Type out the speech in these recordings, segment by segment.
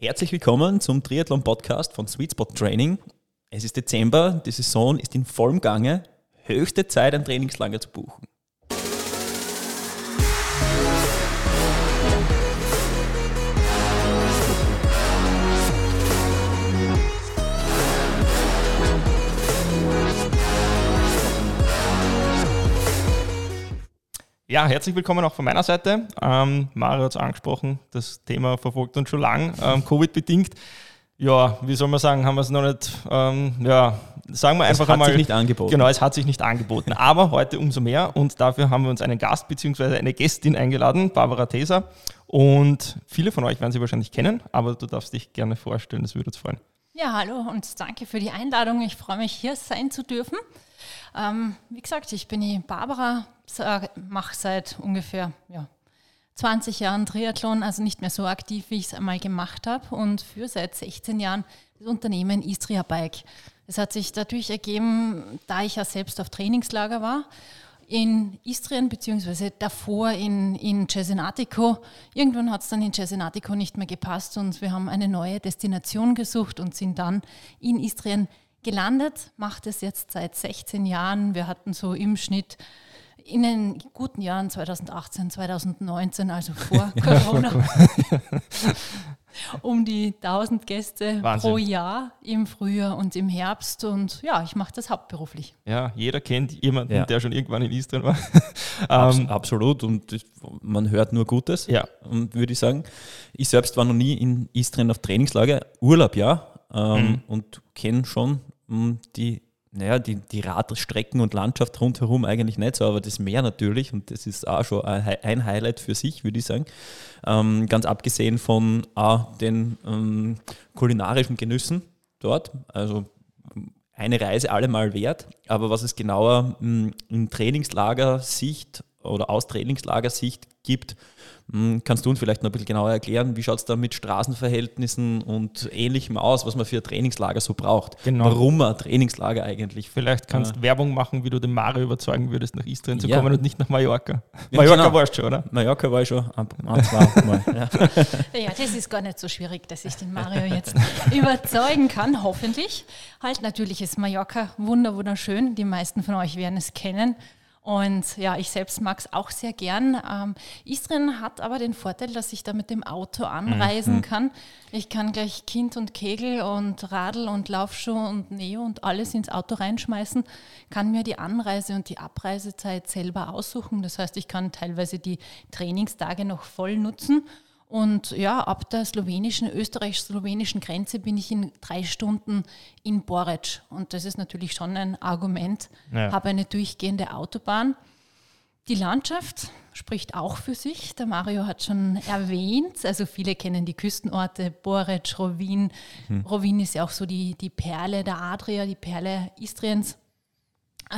Herzlich willkommen zum Triathlon-Podcast von Sweet Spot Training. Es ist Dezember, die Saison ist in vollem Gange. Höchste Zeit, ein Trainingslager zu buchen. Ja, herzlich willkommen auch von meiner Seite. Ähm, Mario hat es angesprochen, das Thema verfolgt uns schon lang, ähm, Covid-bedingt. Ja, wie soll man sagen, haben wir es noch nicht, ähm, ja, sagen wir einfach es hat einmal. sich nicht angeboten. Genau, es hat sich nicht angeboten. Aber heute umso mehr und dafür haben wir uns einen Gast bzw. eine Gästin eingeladen, Barbara Teser. Und viele von euch werden sie wahrscheinlich kennen, aber du darfst dich gerne vorstellen, das würde uns freuen. Ja, hallo und danke für die Einladung. Ich freue mich, hier sein zu dürfen. Ähm, wie gesagt, ich bin die Barbara, mache seit ungefähr ja, 20 Jahren Triathlon, also nicht mehr so aktiv, wie ich es einmal gemacht habe und für seit 16 Jahren das Unternehmen Istria Bike. Es hat sich dadurch ergeben, da ich ja selbst auf Trainingslager war, in Istrien, beziehungsweise davor in, in Cesenatico. Irgendwann hat es dann in Cesenatico nicht mehr gepasst und wir haben eine neue Destination gesucht und sind dann in Istrien gelandet, macht es jetzt seit 16 Jahren. Wir hatten so im Schnitt in den guten Jahren 2018, 2019, also vor Corona, um die 1000 Gäste Wahnsinn. pro Jahr im Frühjahr und im Herbst. Und ja, ich mache das hauptberuflich. Ja, jeder kennt jemanden, Ja. der schon irgendwann in Istrien war. Abs Ähm, absolut und man hört nur Gutes, Ja. und würde ich sagen. Ich selbst war noch nie in Istrien auf Trainingslager, Urlaub ja, ähm, Mhm. und kenne schon ähm, die, naja, die, die Radstrecken und Landschaft rundherum eigentlich nicht so, aber das Meer natürlich und das ist auch schon ein Hi- ein Highlight für sich, würde ich sagen. Ähm, ganz abgesehen von auch den ähm, kulinarischen Genüssen dort, also eine Reise allemal wert. Aber was es genauer mh, in Trainingslagersicht oder aus Trainingslagersicht gibt, kannst du uns vielleicht noch ein bisschen genauer erklären, wie schaut es da mit Straßenverhältnissen und ähnlichem aus, was man für ein Trainingslager so braucht? Genau. Warum man ein Trainingslager eigentlich Vielleicht kannst du Werbung machen, wie du den Mario überzeugen würdest, nach Istrien zu Ja. kommen und nicht nach Mallorca. Ja, Mallorca genau. warst du schon, oder? Mallorca war ich schon ein, ein zwei Mal. Ja. Ja, das ist gar nicht so schwierig, dass ich den Mario jetzt überzeugen kann, hoffentlich. Halt, natürlich ist Mallorca wunder wunderschön. Die meisten von euch werden es kennen. Und ja, ich selbst mag es auch sehr gern. Ähm, Istrien hat aber den Vorteil, dass ich da mit dem Auto anreisen kann. Ich kann gleich Kind und Kegel und Radl und Laufschuhe und Neo und alles ins Auto reinschmeißen, kann mir die Anreise und die Abreisezeit selber aussuchen. Das heißt, ich kann teilweise die Trainingstage noch voll nutzen. Und ja, ab der slowenischen, österreichisch-slowenischen Grenze bin ich in drei Stunden in Boric. Und das ist natürlich schon ein Argument. Ja. Habe eine durchgehende Autobahn. Die Landschaft spricht auch für sich. Der Mario hat schon erwähnt, also viele kennen die Küstenorte, Boric, Rovin. Rovin ist ja auch so die, die Perle der Adria, die Perle Istriens.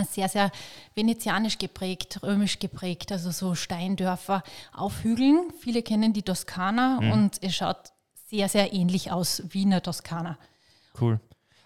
Sehr, sehr venezianisch geprägt, römisch geprägt, also so Steindörfer auf Hügeln. Viele kennen die Toskana und es schaut sehr, sehr ähnlich aus wie in der Toskana. Cool.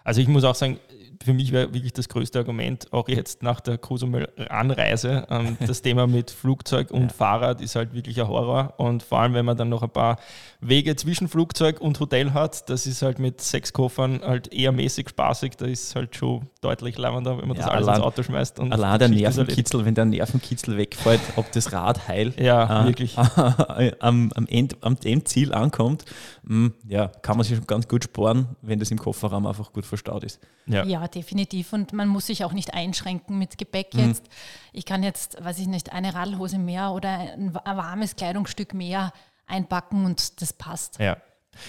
Also ich muss auch sagen, für mich wäre wirklich das größte Argument, auch jetzt nach der Cozumel-Anreise, ähm, das Thema mit Flugzeug und Fahrrad ist halt wirklich ein Horror. Und vor allem, wenn man dann noch ein paar Wege zwischen Flugzeug und Hotel hat, das ist halt mit sechs Koffern halt eher mäßig spaßig. Da ist halt schon deutlich lavender, wenn man das Ja, alles allein- ins Auto schmeißt. Und Allein der. Nervenkitzel, wenn der Nervenkitzel wegfällt, ob das Rad heil Ja, äh, wirklich. am, am, End, am Endziel ankommt, mh, ja, kann man sich schon ganz gut sparen, wenn das im Kofferraum einfach gut verstaut ist. Ja. Ja, definitiv. Und man muss sich auch nicht einschränken mit Gepäck Mhm. jetzt. Ich kann jetzt, weiß ich nicht, eine Radlhose mehr oder ein, wa- ein warmes Kleidungsstück mehr einpacken und das passt. Ja.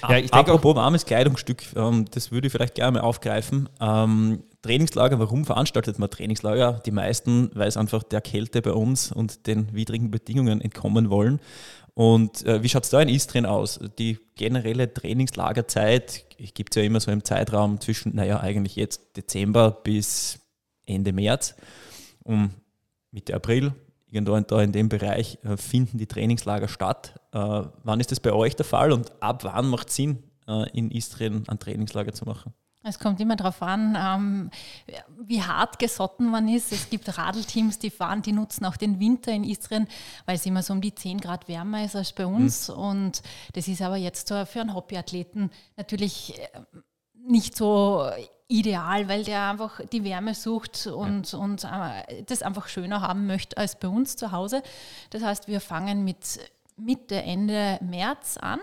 Ja, ich denke auch, Apropos warmes Kleidungsstück, ähm, das würde ich vielleicht gerne mal aufgreifen. Ähm, Trainingslager, warum veranstaltet man Trainingslager? Die meisten, weil es einfach der Kälte bei uns und den widrigen Bedingungen entkommen wollen. Und äh, wie schaut es da in Istrien aus? Die generelle Trainingslagerzeit gibt es ja immer so im Zeitraum zwischen, naja, eigentlich jetzt Dezember bis Ende März. Um Mitte April, irgendwo da in dem Bereich, äh, finden die Trainingslager statt. Äh, wann ist das bei euch der Fall und ab wann macht es Sinn, äh, in Istrien ein Trainingslager zu machen? Es kommt immer darauf an, ähm, wie hart gesotten man ist. Es gibt Radelteams, die fahren, die nutzen auch den Winter in Istrien, weil es immer so um die 10 Grad wärmer ist als bei uns. Mhm. Und das ist aber jetzt für einen Hobbyathleten natürlich äh, nicht so ideal, weil der einfach die Wärme sucht und, ja. und äh, das einfach schöner haben möchte als bei uns zu Hause. Das heißt, wir fangen mit Mitte, Ende März an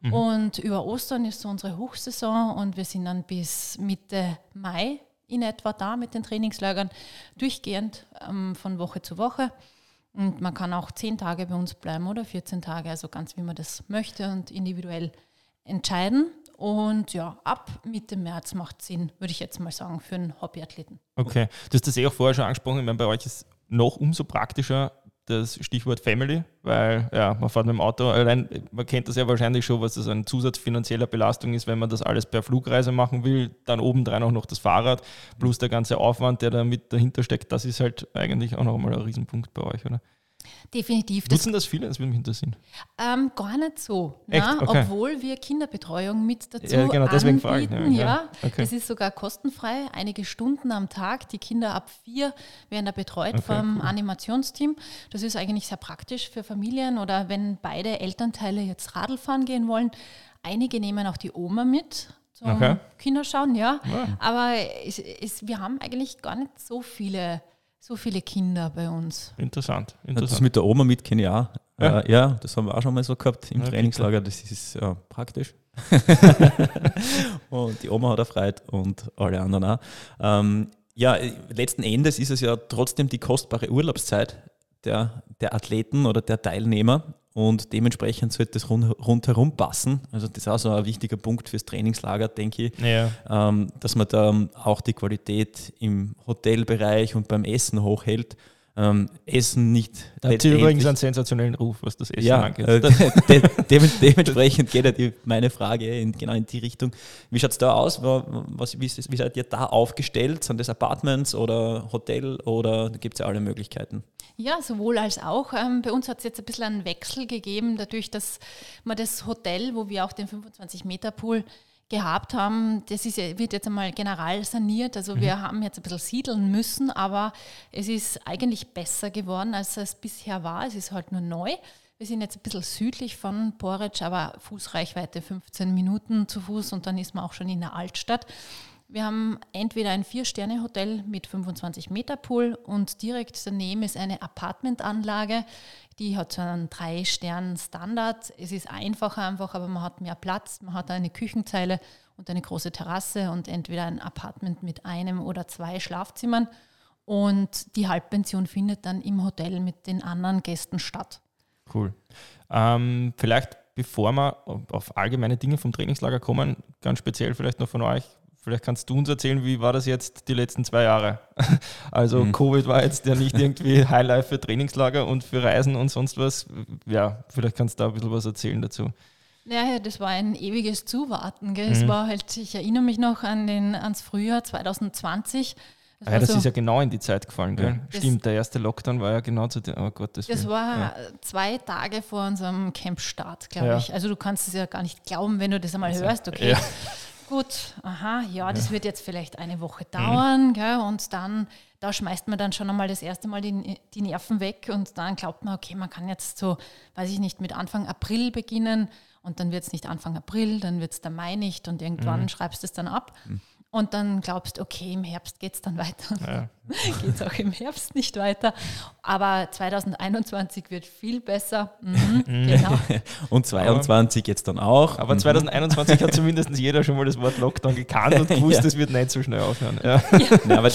Mhm. Und über Ostern ist so unsere Hochsaison und wir sind dann bis Mitte Mai in etwa da mit den Trainingslagern, durchgehend ähm, von Woche zu Woche. Und man kann auch zehn Tage bei uns bleiben oder 14 Tage, also ganz wie man das möchte und individuell entscheiden. Und ja, ab Mitte März macht Sinn, würde ich jetzt mal sagen, für einen Hobbyathleten. Okay, du hast das eh auch vorher schon angesprochen. Ich meine, bei euch ist noch umso praktischer, das Stichwort Family, weil ja, man fährt mit dem Auto, allein, man kennt das ja wahrscheinlich schon, was das ein Zusatz finanzieller Belastung ist, wenn man das alles per Flugreise machen will, dann obendrein auch noch das Fahrrad, plus der ganze Aufwand, der da mit dahinter steckt, das ist halt eigentlich auch noch einmal ein Riesenpunkt bei euch, oder? Definitiv. Nutzen das viele? Das würde mich interessieren. Ähm, gar nicht so. Na, okay. Obwohl wir Kinderbetreuung mit dazu ja, genau, deswegen anbieten. Fragen, ja, ja. Okay. Es ist sogar kostenfrei, einige Stunden am Tag. Die Kinder ab vier werden da betreut okay, vom cool. Animationsteam. Das ist eigentlich sehr praktisch für Familien oder wenn beide Elternteile jetzt Radl fahren gehen wollen. Einige nehmen auch die Oma mit zum. Kinderschauen, ja. ja. Aber es, es, wir haben eigentlich gar nicht so viele so viele Kinder bei uns. Interessant. interessant. Das mit der Oma mit kenne ich auch. Ja. Äh, ja, das haben wir auch schon mal so gehabt im ja, Trainingslager. Das ist ja, praktisch. und die Oma hat erfreut und alle anderen auch. Ähm, ja, letzten Endes ist es ja trotzdem die kostbare Urlaubszeit der, der Athleten oder der Teilnehmer und dementsprechend sollte es rund, rundherum passen. Also das ist auch so ein wichtiger Punkt fürs Trainingslager, denke ich, ja. ähm, dass man da auch die Qualität im Hotelbereich und beim Essen hochhält. Ähm, Essen nicht. Da hat sie übrigens einen sensationellen Ruf, was das Essen ja, angeht. Äh, de de dementsprechend geht ja die, meine Frage in, genau in die Richtung. Wie schaut es da aus? Was, wie, wie seid ihr da aufgestellt? Sind das Apartments oder Hotel oder gibt es ja alle Möglichkeiten? Ja, sowohl als auch. Ähm, bei uns hat es jetzt ein bisschen einen Wechsel gegeben, dadurch, dass man das Hotel, wo wir auch den 25-Meter-Pool gehabt haben, das ist, wird jetzt einmal general saniert. Also mhm. wir haben jetzt ein bisschen siedeln müssen, aber es ist eigentlich besser geworden, als es bisher war. Es ist halt nur neu. Wir sind jetzt ein bisschen südlich von Boric, aber Fußreichweite 15 Minuten zu Fuß und dann ist man auch schon in der Altstadt. Wir haben entweder ein Vier-Sterne-Hotel mit 25 Meter Pool und direkt daneben ist eine Apartmentanlage, die hat so einen Drei-Stern-Standard. Es ist einfacher einfach, aber man hat mehr Platz, man hat eine Küchenzeile und eine große Terrasse und entweder ein Apartment mit einem oder zwei Schlafzimmern. Und die Halbpension findet dann im Hotel mit den anderen Gästen statt. Cool. Ähm, vielleicht bevor wir auf allgemeine Dinge vom Trainingslager kommen, ganz speziell vielleicht noch von euch, Vielleicht kannst du uns erzählen, wie war das jetzt die letzten zwei Jahre? Also mhm. Covid war jetzt ja nicht irgendwie Highlife für Trainingslager und für Reisen und sonst was. Ja, vielleicht kannst du da ein bisschen was erzählen dazu. Ja, das war ein ewiges Zuwarten. Gell? Mhm. Es war halt, ich erinnere mich noch an den, ans Frühjahr 2020. Das, ah ja, das so, ist ja genau in die Zeit gefallen, gell? Stimmt, der erste Lockdown war ja genau zu dem. Oh Gott, das, das war ja. zwei Tage vor unserem Campstart, glaube ja. ich. Also du kannst es ja gar nicht glauben, wenn du das einmal also, hörst, okay. Gut, aha, ja, das ja. wird jetzt vielleicht eine Woche dauern, mhm. gell, und dann, da schmeißt man dann schon einmal das erste Mal die, die Nerven weg und dann glaubt man, okay, man kann jetzt so, weiß ich nicht, mit Anfang April beginnen und dann wird es nicht Anfang April, dann wird es der Mai nicht und irgendwann mhm. schreibst du es dann ab. Mhm. Und dann glaubst, okay, im Herbst geht es dann weiter. Ja. geht es auch im Herbst nicht weiter. Aber 2021 wird viel besser. Mhm, mhm. genau. Und 2022 jetzt dann auch. Aber 2021 mhm. hat zumindest jeder schon mal das Wort Lockdown gekannt und gewusst, es ja. wird nicht so schnell aufhören. Ja. ja. aber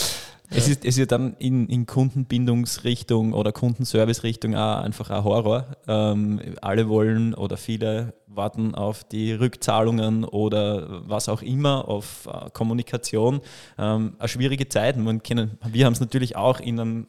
es ist, es ist dann in, in Kundenbindungsrichtung oder Kundenservice-Richtung auch einfach ein Horror. Ähm, alle wollen oder viele warten auf die Rückzahlungen oder was auch immer, auf äh, Kommunikation. Ähm, eine schwierige Zeit. Man können, wir haben es natürlich auch in einem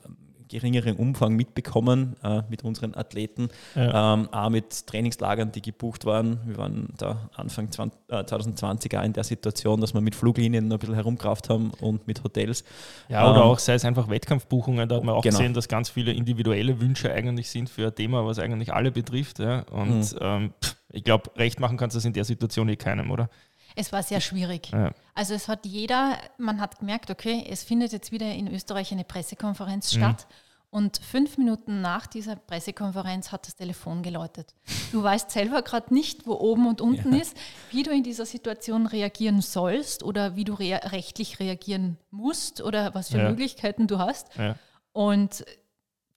geringeren Umfang mitbekommen äh, mit unseren Athleten, ja. ähm, auch mit Trainingslagern, die gebucht waren. Wir waren da Anfang 20, äh, 2020 auch in der Situation, dass wir mit Fluglinien noch ein bisschen herumkraft haben und mit Hotels. Ja, oder ähm, auch sei es einfach Wettkampfbuchungen, da hat man auch genau. gesehen, dass ganz viele individuelle Wünsche eigentlich sind für ein Thema, was eigentlich alle betrifft. Ja. Und mhm. ähm, ich glaube, recht machen kannst du das in der Situation eh keinem, oder? Es war sehr schwierig. Ja. Also es hat jeder, man hat gemerkt, okay, es findet jetzt wieder in Österreich eine Pressekonferenz statt. Und fünf Minuten nach dieser Pressekonferenz hat das Telefon geläutet. Du weißt selber gerade nicht, wo oben und unten ist, wie du in dieser Situation reagieren sollst oder wie du rea rechtlich reagieren musst oder was für Ja. Möglichkeiten du hast. Ja. Und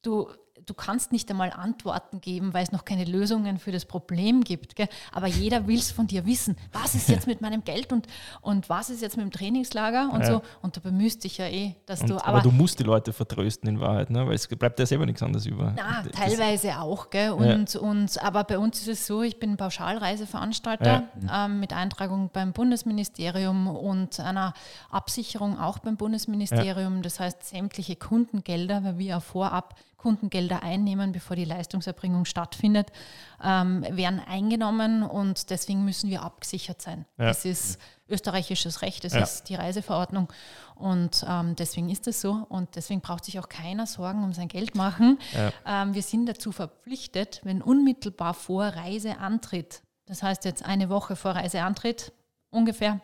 du, du kannst nicht einmal Antworten geben, weil es noch keine Lösungen für das Problem gibt. Gell? Aber jeder will es von dir wissen. Was ist jetzt mit meinem Geld und, und was ist jetzt mit dem Trainingslager und Ja. so. Und du bemühst dich ja eh, dass Und, du. aber, du musst die Leute vertrösten in Wahrheit, ne? weil es bleibt ja selber nichts anderes über. na, Das- teilweise auch, gell? Und, und, aber bei uns ist es so, ich bin Pauschalreiseveranstalter ähm, mit Eintragung beim Bundesministerium und einer Absicherung auch beim Bundesministerium. Das heißt, sämtliche Kundengelder, weil wir ja vorab Kundengelder einnehmen, bevor die Leistungserbringung stattfindet, ähm, werden eingenommen und deswegen müssen wir abgesichert sein. Ja. Das ist österreichisches Recht, das Ja. ist die Reiseverordnung und ähm, deswegen ist es so und deswegen braucht sich auch keiner Sorgen um sein Geld machen. Ähm, wir sind dazu verpflichtet, wenn unmittelbar vor Reiseantritt, das heißt jetzt eine Woche vor Reiseantritt ungefähr,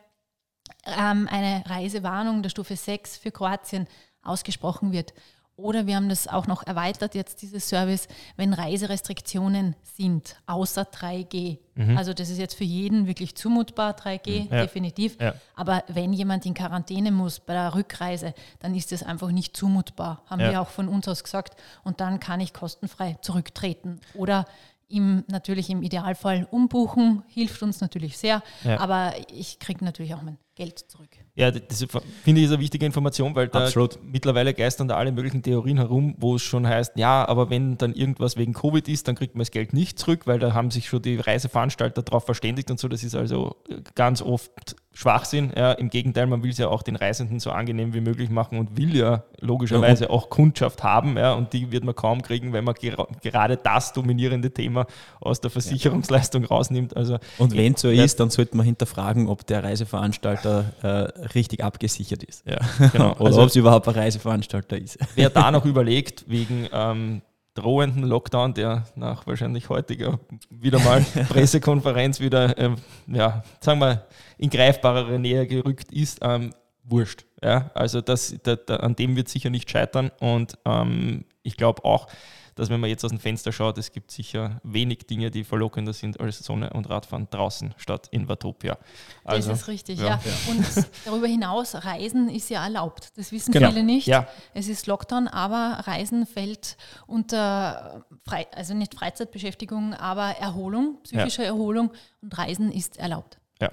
ähm, eine Reisewarnung der Stufe 6 für Kroatien ausgesprochen wird. Oder wir haben das auch noch erweitert, jetzt dieses Service, wenn Reiserestriktionen sind, außer 3G. Also das ist jetzt für jeden wirklich zumutbar, 3G, Ja. definitiv. Ja. Aber wenn jemand in Quarantäne muss bei der Rückreise, dann ist das einfach nicht zumutbar, haben Ja. wir auch von uns aus gesagt. Und dann kann ich kostenfrei zurücktreten. Oder im, natürlich im Idealfall umbuchen, hilft uns natürlich sehr. Aber ich kriege natürlich auch mein Geld zurück. Ja, das finde ich ist eine wichtige Information, weil da Absolut. mittlerweile geistern da alle möglichen Theorien herum, wo es schon heißt, ja, aber wenn dann irgendwas wegen Covid ist, dann kriegt man das Geld nicht zurück, weil da haben sich schon die Reiseveranstalter darauf verständigt und so. Das ist also ganz oft Schwachsinn. Ja, Im Gegenteil, man will es ja auch den Reisenden so angenehm wie möglich machen und will ja logischerweise auch Kundschaft haben. Ja, und die wird man kaum kriegen, wenn man gera gerade das dominierende Thema aus der Versicherungsleistung rausnimmt. Also Und wenn es so Ja. ist, dann sollte man hinterfragen, ob der Reiseveranstalter äh, richtig abgesichert ist. ja, genau. Oder Also- ob es überhaupt ein Reiseveranstalter ist. Wer da noch überlegt, wegen ähm, drohenden Lockdown, der nach wahrscheinlich heutiger wieder mal Pressekonferenz wieder, ähm, ja, sagen wir, in greifbarere Nähe gerückt ist, ähm, wurscht. Ja? Also das, da, da, an dem wird sicher nicht scheitern und ähm, ich glaube auch, dass wenn man jetzt aus dem Fenster schaut, es gibt sicher wenig Dinge, die verlockender sind als Sonne und Radfahren draußen statt in Watopia. Also, das ist richtig, ja. ja. Und darüber hinaus, Reisen ist ja erlaubt. Das wissen Genau. viele nicht. Ja. Es ist Lockdown, aber Reisen fällt unter, Frei, also nicht Freizeitbeschäftigung, aber Erholung, psychische Erholung und Reisen ist erlaubt. Ja,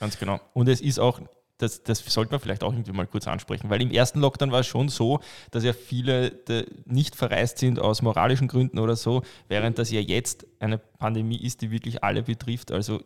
ganz genau. Und es ist auch, das, das sollte man vielleicht auch irgendwie mal kurz ansprechen, weil im ersten Lockdown war es schon so, dass ja viele de, nicht verreist sind aus moralischen Gründen oder so, während das ja jetzt eine Pandemie ist, die wirklich alle betrifft. Also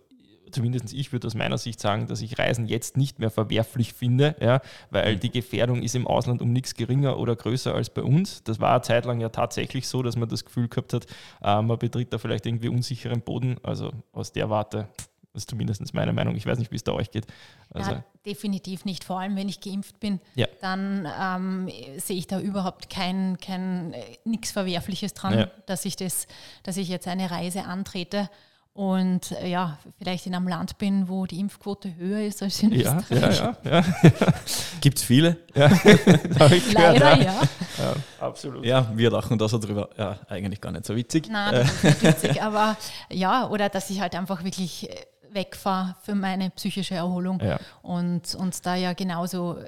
zumindest ich würde aus meiner Sicht sagen, dass ich Reisen jetzt nicht mehr verwerflich finde, ja, weil die Gefährdung ist im Ausland um nichts geringer oder größer als bei uns. Das war eine Zeit lang ja tatsächlich so, dass man das Gefühl gehabt hat, äh, man betritt da vielleicht irgendwie unsicheren Boden. Also aus der Warte, das ist zumindest meine Meinung. Ich weiß nicht, wie es da euch geht. Also, ja, definitiv nicht. Vor allem, wenn ich geimpft bin, Ja. dann ähm, sehe ich da überhaupt kein, kein äh, nichts Verwerfliches dran, Ja. dass ich das, dass ich jetzt eine Reise antrete und äh, ja, vielleicht in einem Land bin, wo die Impfquote höher ist als in ja, Österreich. ja, ja, ja, Gibt es viele? ja. habe ich gehört. Leider ja. ja. Ja, absolut. Ja, wir lachen da so drüber. Ja, eigentlich gar nicht so witzig. Nein, das ist nicht witzig, aber ja, oder dass ich halt einfach wirklich äh, wegfahre für meine psychische Erholung Ja. und, und da ja genauso äh,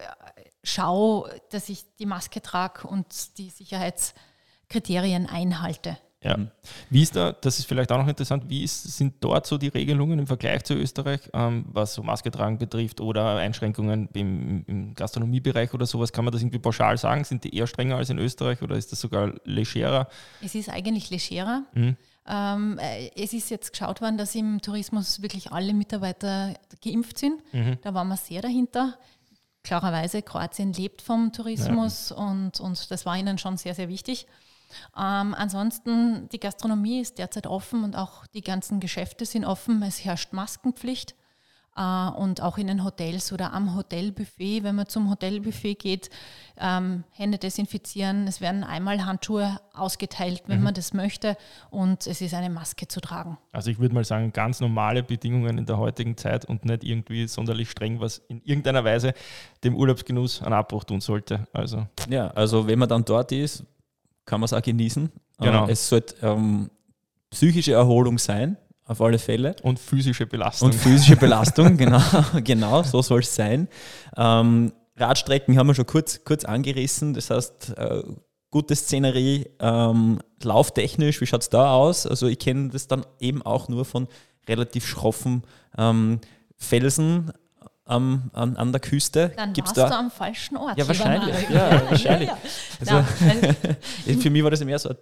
schaue, dass ich die Maske trage und die Sicherheitskriterien einhalte. Ja. Wie ist da, das ist vielleicht auch noch interessant, wie ist, sind dort so die Regelungen im Vergleich zu Österreich, ähm, was so Maske tragen betrifft oder Einschränkungen im, im Gastronomiebereich oder sowas? Kann man das irgendwie pauschal sagen? Sind die eher strenger als in Österreich oder ist das sogar legerer? Es ist eigentlich legerer. Mhm. Ähm, äh, es ist jetzt geschaut worden, dass im Tourismus wirklich alle Mitarbeiter geimpft sind. Mhm. Da waren wir sehr dahinter. Klarerweise, Kroatien lebt vom Tourismus und, und das war ihnen schon sehr, sehr wichtig. Ähm, ansonsten, die Gastronomie ist derzeit offen und auch die ganzen Geschäfte sind offen. Es herrscht Maskenpflicht. Äh, und auch in den Hotels oder am Hotelbuffet, wenn man zum Hotelbuffet geht, ähm, Hände desinfizieren. Es werden einmal Handschuhe ausgeteilt, wenn mhm. man das möchte und es ist eine Maske zu tragen. Also ich würde mal sagen, ganz normale Bedingungen in der heutigen Zeit und nicht irgendwie sonderlich streng, was in irgendeiner Weise dem Urlaubsgenuss einen Abbruch tun sollte. Also. Ja, also wenn man dann dort ist, kann man es auch genießen. Genau. Äh, es sollte ähm, psychische Erholung sein, auf alle Fälle. Und physische Belastung. Und physische Belastung, genau, genau, so soll es sein. Ähm, Radstrecken haben wir schon kurz, kurz angerissen, das heißt, äh, gute Szenerie, ähm, lauftechnisch, wie schaut es da aus? Also ich kenne das dann eben auch nur von relativ schroffen ähm, Felsen, am, an, an der Küste. Dann Gibt's warst da? du am falschen Ort. Ja, wahrscheinlich. Ja, ja, wahrscheinlich. Ja, ja. Also, für mich war das mehr so ein,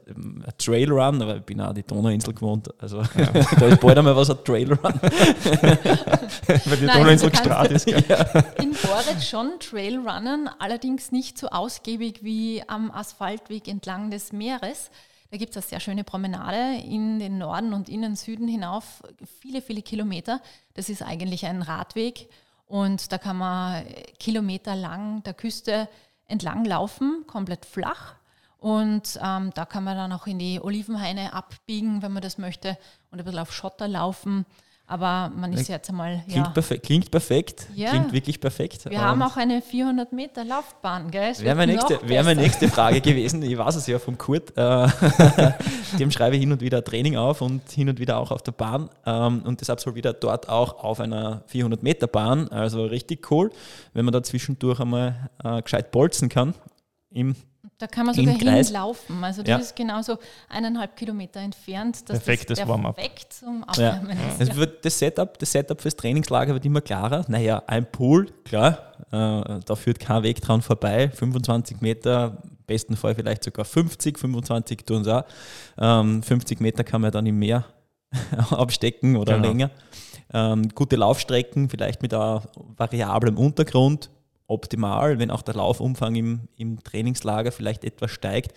ein Trailrun, aber ich bin auch die Donauinsel gewohnt. Also da ist bald einmal was ein Trailrun. Weil die Donauinsel gestrahlt ist. In Boret schon Trailrunnen, allerdings nicht so ausgiebig wie am Asphaltweg entlang des Meeres. Da gibt es eine sehr schöne Promenade in den Norden und in den Süden hinauf, viele, viele Kilometer. Das ist eigentlich ein Radweg und da kann man kilometerlang der Küste entlang laufen, komplett flach. Und ähm, da kann man dann auch in die Olivenhaine abbiegen, wenn man das möchte, und ein bisschen auf Schotter laufen. Aber man ist jetzt einmal. Klingt, ja. perfekt, klingt perfekt. Ja. Klingt wirklich perfekt. Wir haben auch eine 400 Meter Laufbahn, gell? Wäre meine, nächste, wär meine nächste Frage gewesen. Ich weiß es ja vom Kurt. Äh, dem schreibe ich hin und wieder Training auf und hin und wieder auch auf der Bahn. Ähm, und das absolviert er dort auch auf einer 400 Meter Bahn. Also richtig cool, wenn man da zwischendurch einmal äh, gescheit bolzen kann im da kann man sogar hinlaufen. Also das ja. ist genauso eineinhalb Kilometer entfernt. Das Perfektes ist Warm-up. Perfekt zum Aufwärmen. Ja. Ja. Also das, Setup, das Setup fürs Trainingslager wird immer klarer. Naja, ein Pool, klar, äh, da führt kein Weg dran vorbei. 25 Meter, im besten Fall vielleicht sogar 50, 25 tun sie auch. Ähm, 50 Meter kann man dann im Meer abstecken oder genau. länger. Ähm, gute Laufstrecken, vielleicht mit einem variablen Untergrund optimal, wenn auch der Laufumfang im, im Trainingslager vielleicht etwas steigt.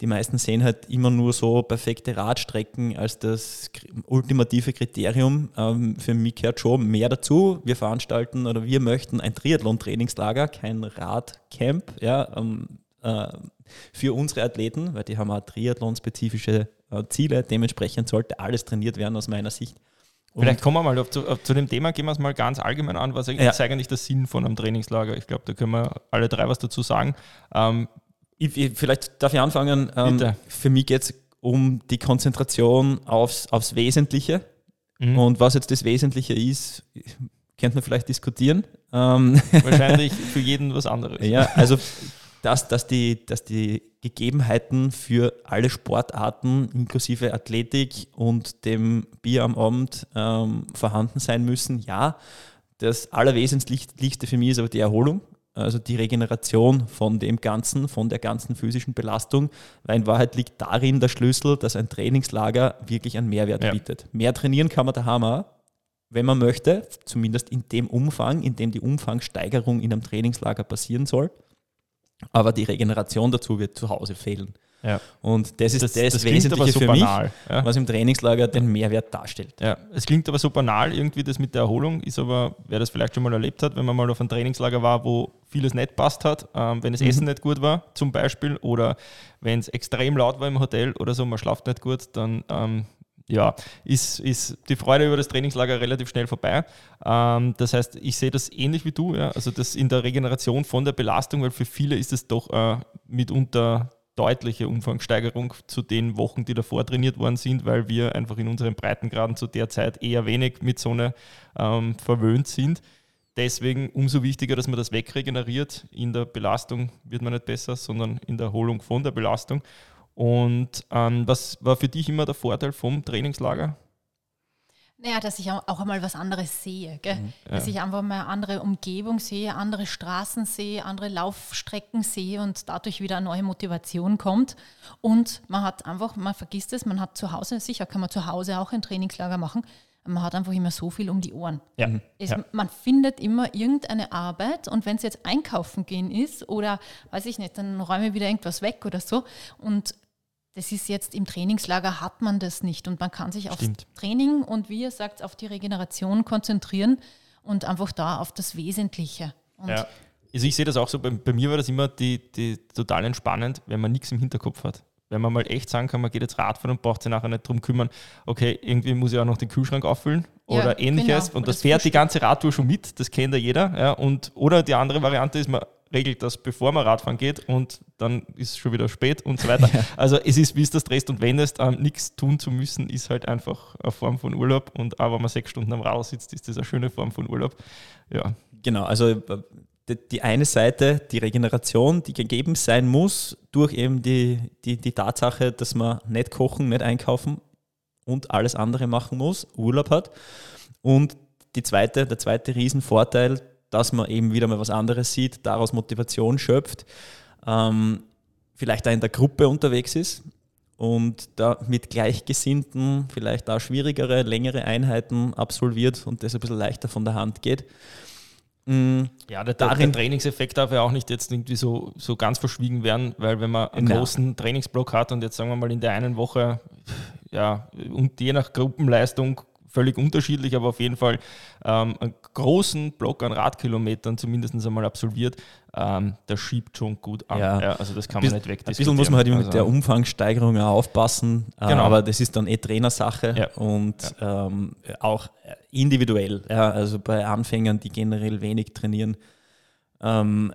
Die meisten sehen halt immer nur so perfekte Radstrecken als das ultimative Kriterium. Ähm, für mich gehört schon mehr dazu. Wir veranstalten oder wir möchten ein Triathlon-Trainingslager, kein Radcamp. Ja, ähm, äh, für unsere Athleten, weil die haben auch Triathlon-spezifische äh, Ziele. Dementsprechend sollte alles trainiert werden aus meiner Sicht. Vielleicht kommen wir mal auf, zu, auf, zu, dem Thema, gehen wir es mal ganz allgemein an. Was ja. ist eigentlich der Sinn von einem Trainingslager? Ich glaube, da können wir alle drei was dazu sagen. Ähm, ich, ich, vielleicht darf ich anfangen. Ähm, für mich geht es um die Konzentration aufs, aufs Wesentliche. Mhm. Und was jetzt das Wesentliche ist, könnte man vielleicht diskutieren. Ähm Wahrscheinlich für jeden was anderes. Ja, also dass, dass, die, dass die Gegebenheiten für alle Sportarten inklusive Athletik und dem Bier am Abend ähm, vorhanden sein müssen. Ja, das Allerwesentlichste für mich ist aber die Erholung, also die Regeneration von dem Ganzen, von der ganzen physischen Belastung, weil in Wahrheit liegt darin der Schlüssel, dass ein Trainingslager wirklich einen Mehrwert ja. bietet. Mehr trainieren kann man daheim auch, wenn man möchte, zumindest in dem Umfang, in dem die Umfangssteigerung in einem Trainingslager passieren soll aber die Regeneration dazu wird zu Hause fehlen. Ja. Und das ist das, das, das Wesentliche so für banal, mich, ja. was im Trainingslager den Mehrwert darstellt. Ja, es klingt aber so banal irgendwie, das mit der Erholung ist aber, wer das vielleicht schon mal erlebt hat, wenn man mal auf einem Trainingslager war, wo vieles nicht passt hat, ähm, wenn das mhm. Essen nicht gut war zum Beispiel oder wenn es extrem laut war im Hotel oder so, man schlaft nicht gut, dann ähm, ja, ist, ist die Freude über das Trainingslager relativ schnell vorbei. Ähm, das heißt, ich sehe das ähnlich wie du, ja, also das in der Regeneration von der Belastung, weil für viele ist es doch äh, mitunter deutliche Umfangssteigerung zu den Wochen, die davor trainiert worden sind, weil wir einfach in unseren Breitengraden zu der Zeit eher wenig mit Sonne ähm, verwöhnt sind. Deswegen umso wichtiger, dass man das wegregeneriert. In der Belastung wird man nicht besser, sondern in der Erholung von der Belastung. Und ähm, was war für dich immer der Vorteil vom Trainingslager? Naja, dass ich auch einmal was anderes sehe. Gell? Mhm, ja. Dass ich einfach mal eine andere Umgebung sehe, andere Straßen sehe, andere Laufstrecken sehe und dadurch wieder eine neue Motivation kommt. Und man hat einfach, man vergisst es, man hat zu Hause, sicher kann man zu Hause auch ein Trainingslager machen, man hat einfach immer so viel um die Ohren. Ja. Es, ja. Man findet immer irgendeine Arbeit und wenn es jetzt einkaufen gehen ist oder weiß ich nicht, dann räume ich wieder irgendwas weg oder so. Und das ist jetzt im Trainingslager hat man das nicht und man kann sich aufs Training und wie ihr sagt, auf die Regeneration konzentrieren und einfach da auf das Wesentliche. Und ja. Also ich sehe das auch so, bei, bei mir war das immer die, die, total entspannend, wenn man nichts im Hinterkopf hat. Wenn man mal echt sagen kann, man geht jetzt Radfahren und braucht sich nachher nicht drum kümmern, okay, irgendwie muss ich auch noch den Kühlschrank auffüllen Ja, oder ähnliches. genau. Und das das fährt die ganze Radtour schon mit, das kennt ja jeder. Ja. Und, oder die andere Variante ist, man regelt das, bevor man Radfahren geht und dann ist es schon wieder spät und so weiter. Also es ist, wie es das drehst und wendest, ähm, nichts tun zu müssen, ist halt einfach eine Form von Urlaub. Und auch wenn man sechs Stunden am Rad sitzt, ist das eine schöne Form von Urlaub. Ja, Genau, also äh, die, die eine Seite, die Regeneration, die gegeben sein muss, durch eben die, die, die Tatsache, dass man nicht kochen, nicht einkaufen und alles andere machen muss, Urlaub hat. Und die zweite, der zweite Riesenvorteil, dass man eben wieder mal was anderes sieht, daraus Motivation schöpft, ähm, vielleicht da in der Gruppe unterwegs ist und da mit Gleichgesinnten vielleicht auch schwierigere, längere Einheiten absolviert und das ein bisschen leichter von der Hand geht. Mm, Ja, der, der, Darin- der Trainingseffekt darf ja auch nicht jetzt irgendwie so, so ganz verschwiegen werden, weil wenn man einen Ja. großen Trainingsblock hat und jetzt sagen wir mal in der einen Woche, ja, und je nach Gruppenleistung völlig unterschiedlich, aber auf jeden Fall ähm, einen großen Block an Radkilometern zumindest einmal absolviert, ähm, das schiebt schon gut an. Ja. also das kann Ein man bisschen- nicht Ein bisschen muss man halt immer mit der Also, Umfangssteigerung auch aufpassen, äh, Genau. aber das ist dann eh Trainersache Ja. und Ähm, auch individuell. Ja, also bei Anfängern, die generell wenig trainieren, ähm,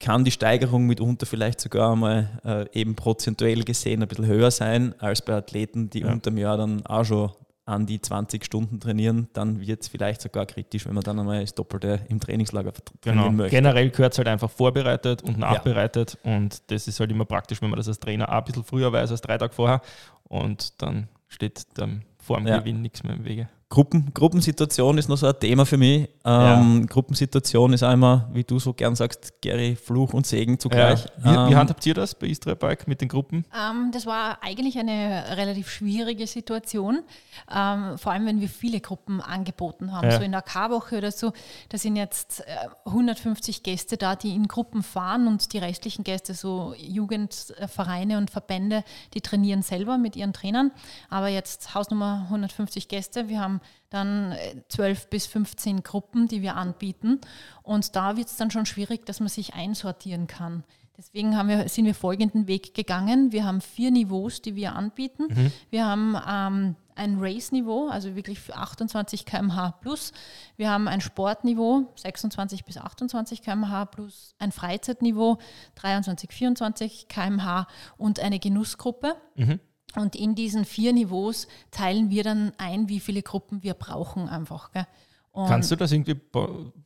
kann die Steigerung mitunter vielleicht sogar einmal äh, eben prozentuell gesehen ein bisschen höher sein als bei Athleten, die Ja. unter dem Jahr dann auch schon an die 20 Stunden trainieren. Dann wird es vielleicht sogar kritisch, wenn man dann einmal das Doppelte im Trainingslager trainieren Genau. möchte. Generell gehört es halt einfach vorbereitet und nachbereitet und das ist halt immer praktisch, wenn man das als Trainer auch ein bisschen früher weiß als drei Tage vorher und dann steht dem Formgewinn nichts mehr im Wege. Gruppen, Gruppensituation ist noch so ein Thema für mich. Ähm, Gruppensituation ist einmal, wie du so gern sagst, Gary, Fluch und Segen zugleich. Ja. Wie, wie Ähm, handhabt ihr das bei Istria Bike mit den Gruppen? Ähm, das war eigentlich eine relativ schwierige Situation, ähm, vor allem wenn wir viele Gruppen angeboten haben. Ja. So in der K-Woche oder so, da sind jetzt äh, 150 Gäste da, die in Gruppen fahren und die restlichen Gäste, so Jugendvereine und Verbände, die trainieren selber mit ihren Trainern. Aber jetzt Hausnummer 150 Gäste. Wir haben dann äh, 12 bis 15 Gruppen, die wir anbieten. Und da wird es dann schon schwierig, dass man sich einsortieren kann. Deswegen haben wir, sind wir folgenden Weg gegangen. Wir haben vier Niveaus, die wir anbieten. Wir haben ähm, ein Race-Niveau, also wirklich für 28 km/h plus. Wir haben ein Sportniveau, 26 bis 28 km/h plus. Ein Freizeitniveau, 23, 24 km/h und eine Genussgruppe. Und in diesen vier Niveaus teilen wir dann ein, wie viele Gruppen wir brauchen einfach. Kannst du das irgendwie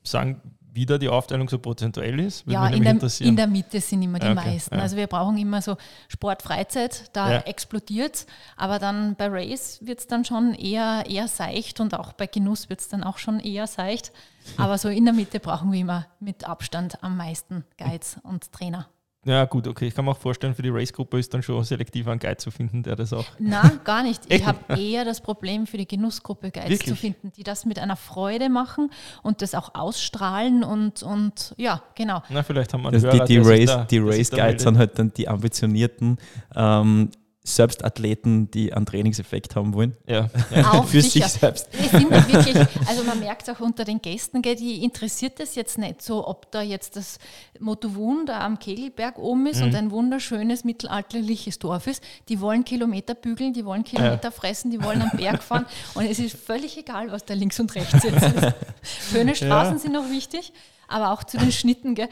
sagen, wie da die Aufteilung so prozentuell ist? Würde ja, in der, in der Mitte sind immer die Okay, meisten. ja. Also wir brauchen immer so Sport, Freizeit, da Ja. explodiert Aber dann bei Race wird es dann schon eher, eher seicht und auch bei Genuss wird es dann auch schon eher seicht. Aber so in der Mitte brauchen wir immer mit Abstand am meisten Guides und Trainer. Ja, gut, okay. Ich kann mir auch vorstellen, für die Race-Gruppe ist dann schon selektiv ein Guide zu finden, der das auch. Na, gar nicht. Ich habe eher das Problem für die Genussgruppe Guides Wirklich? zu finden, die das mit einer Freude machen und das auch ausstrahlen und, und ja, genau. Na, vielleicht haben wir einen Also Hörer, die, die Race, da- die Race Guides sind halt dann die ambitionierten ähm, Selbstathleten, die einen Trainingseffekt haben wollen. Ja, ja. Auch Für sicher. sich selbst. Wirklich, also man merkt auch unter den Gästen, gell, die interessiert das jetzt nicht so, ob da jetzt das Motovun da am Kegelberg oben ist Mhm. und ein wunderschönes mittelalterliches Dorf ist. Die wollen Kilometer bügeln, die wollen Kilometer fressen, die wollen am Berg fahren und es ist völlig egal, was da links und rechts jetzt ist. Schöne Straßen Ja. sind noch wichtig, aber auch zu den Schnitten, gell,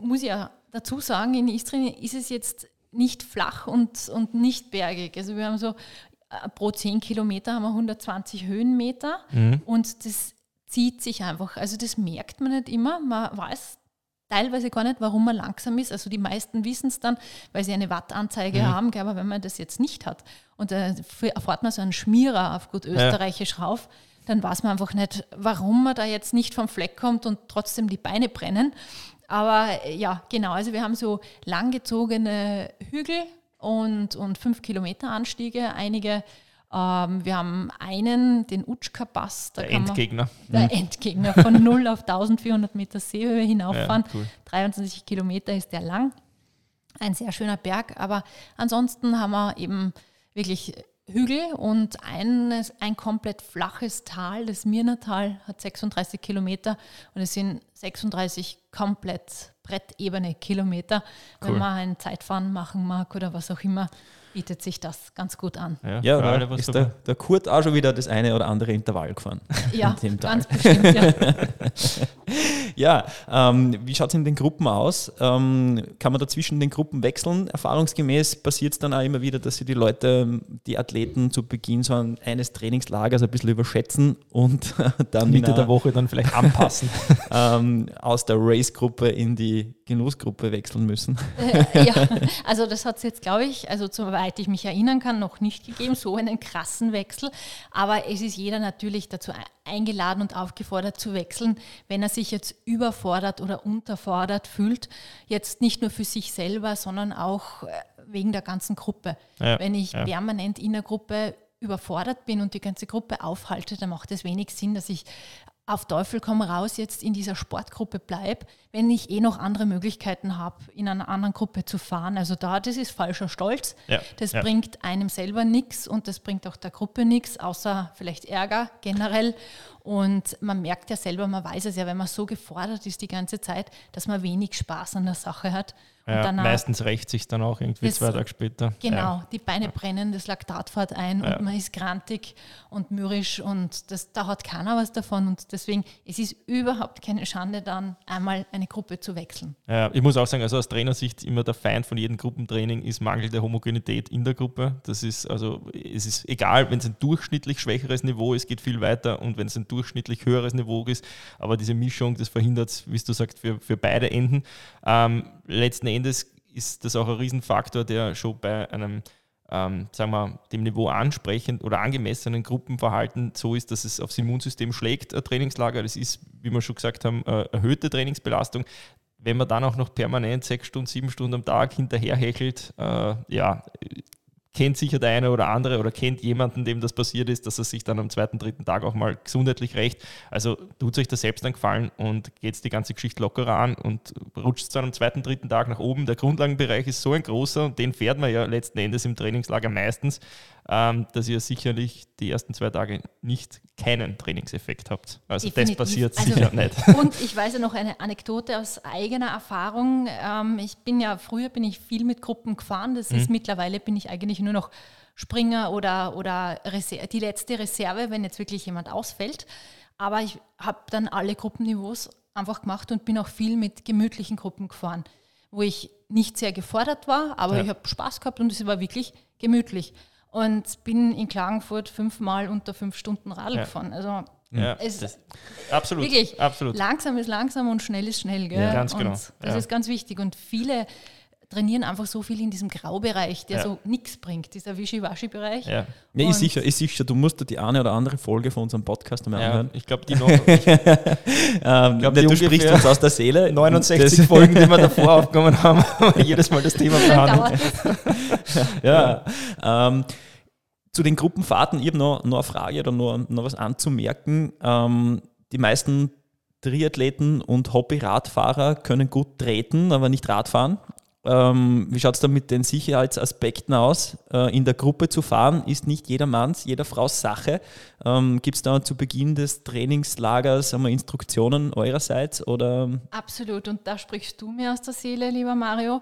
muss ich ja dazu sagen, in Istrien ist es jetzt nicht flach und, und nicht bergig. Also wir haben so äh, pro 10 Kilometer haben wir 120 Höhenmeter und das zieht sich einfach. Also das merkt man nicht immer. Man weiß teilweise gar nicht, warum man langsam ist. Also die meisten wissen es dann, weil sie eine Wattanzeige haben, gell, aber wenn man das jetzt nicht hat und äh, f- erfährt man so einen Schmierer auf gut österreichisch rauf, dann weiß man einfach nicht, warum man da jetzt nicht vom Fleck kommt und trotzdem die Beine brennen. Aber äh, ja, genau, also wir haben so langgezogene Hügel und, und fünf Kilometer Anstiege, einige. Ähm, wir haben einen, den Utschka-Pass, Der kann man- Endgegner. der Endgegner von 0 auf 1400 Meter Seehöhe hinauffahren. Ja, cool. 23 Kilometer ist der lang. Ein sehr schöner Berg, aber ansonsten haben wir eben wirklich Hügel und ein, ein komplett flaches Tal, das Mirnatal, hat 36 Kilometer und es sind 36 komplett brettebene Kilometer. Cool. Wenn man ein Zeitfahren machen mag oder was auch immer, bietet sich das ganz gut an. Ja, ja da ist der, der, Kurt auch schon wieder das eine oder andere Intervall gefahren. Ja, ganz bestimmt, ja. ja, ähm, wie schaut es in den Gruppen aus? Ähm, kann man da zwischen den Gruppen wechseln? Erfahrungsgemäß passiert es dann auch immer wieder, dass sie die Leute, die Athleten zu Beginn so eines Trainingslagers ein bisschen überschätzen und dann Mitte der Woche dann vielleicht anpassen. ähm, aus der Race-Gruppe in die Genussgruppe wechseln müssen. Äh, ja, also das hat es jetzt, glaube ich, also soweit ich mich erinnern kann, noch nicht gegeben, so einen krassen Wechsel. Aber es ist jeder natürlich dazu eingeladen und aufgefordert zu wechseln, wenn er sich jetzt überfordert oder unterfordert fühlt. Jetzt nicht nur für sich selber, sondern auch äh, wegen der ganzen Gruppe. Ja, wenn ich ja. permanent in der Gruppe überfordert bin und die ganze Gruppe aufhalte, dann macht es wenig Sinn, dass ich auf Teufel komm raus jetzt in dieser Sportgruppe bleibe, wenn ich eh noch andere Möglichkeiten habe, in einer anderen Gruppe zu fahren. Also da, das ist falscher Stolz. Ja, das ja. bringt einem selber nichts und das bringt auch der Gruppe nichts, außer vielleicht Ärger generell. Und man merkt ja selber, man weiß es ja, wenn man so gefordert ist die ganze Zeit, dass man wenig Spaß an der Sache hat. Ja, danach, meistens rächt sich dann auch irgendwie das, zwei Tage später. Genau, ja. die Beine brennen, das Laktat fährt ein ja. und man ist grantig und mürrisch und das, da hat keiner was davon. Und deswegen, es ist überhaupt keine Schande, dann einmal eine Gruppe zu wechseln. Ja, ich muss auch sagen, also aus Trainersicht immer der Feind von jedem Gruppentraining ist Mangel der Homogenität in der Gruppe. Das ist also, es ist egal, wenn es ein durchschnittlich schwächeres Niveau ist, geht viel weiter und wenn es ein durchschnittlich höheres Niveau ist, aber diese Mischung, das verhindert, wie du sagst, für, für beide Enden. Ähm, letzten Endes ist das auch ein Riesenfaktor, der schon bei einem, ähm, sagen wir, dem Niveau ansprechend oder angemessenen Gruppenverhalten so ist, dass es aufs Immunsystem schlägt, ein Trainingslager. Das ist, wie wir schon gesagt haben, erhöhte Trainingsbelastung. Wenn man dann auch noch permanent sechs Stunden, sieben Stunden am Tag hinterherhechelt, äh, ja, kennt sicher der eine oder andere oder kennt jemanden, dem das passiert ist, dass er sich dann am zweiten, dritten Tag auch mal gesundheitlich rächt. Also tut euch das selbst dann gefallen und geht die ganze Geschichte lockerer an und rutscht dann am zweiten, dritten Tag nach oben. Der Grundlagenbereich ist so ein großer und den fährt man ja letzten Endes im Trainingslager meistens, ähm, dass ihr sicherlich die ersten zwei Tage nicht keinen Trainingseffekt habt. Also Definitiv. das passiert also, sicher nicht. Und ich weiß ja noch eine Anekdote aus eigener Erfahrung. Ähm, ich bin ja, früher bin ich viel mit Gruppen gefahren. Das ist mhm. mittlerweile bin ich eigentlich nur noch Springer oder, oder die letzte Reserve, wenn jetzt wirklich jemand ausfällt. Aber ich habe dann alle Gruppenniveaus einfach gemacht und bin auch viel mit gemütlichen Gruppen gefahren, wo ich nicht sehr gefordert war, aber ja. ich habe Spaß gehabt und es war wirklich gemütlich und bin in Klagenfurt fünfmal unter fünf Stunden Radl ja. gefahren. Also ja, es absolut, wirklich absolut. Langsam ist langsam und schnell ist schnell. Gell? Ja, ganz genau. Und das ja. ist ganz wichtig. Und viele trainieren einfach so viel in diesem Graubereich, der ja. so nichts bringt, dieser Wischiwaschi-Bereich. Ja. Nee, ist sicher, ist sicher, du musst dir die eine oder andere Folge von unserem Podcast mal ja, anhören. Ich glaube, die noch. ich ähm, glaub, die du sprichst uns aus der Seele. 69 Folgen, die wir davor aufgenommen haben, jedes Mal das Thema behandelt. ja. Ähm, zu den Gruppenfahrten, ich habe noch, noch eine Frage oder noch, noch was anzumerken. Ähm, die meisten Triathleten und Hobby-Radfahrer können gut treten, aber nicht Radfahren. Ähm, wie schaut es da mit den Sicherheitsaspekten aus? Äh, in der Gruppe zu fahren ist nicht jedermanns, jeder Frau's Sache. Ähm, Gibt es da zu Beginn des Trainingslagers einmal Instruktionen eurerseits? Oder? Absolut, und da sprichst du mir aus der Seele, lieber Mario.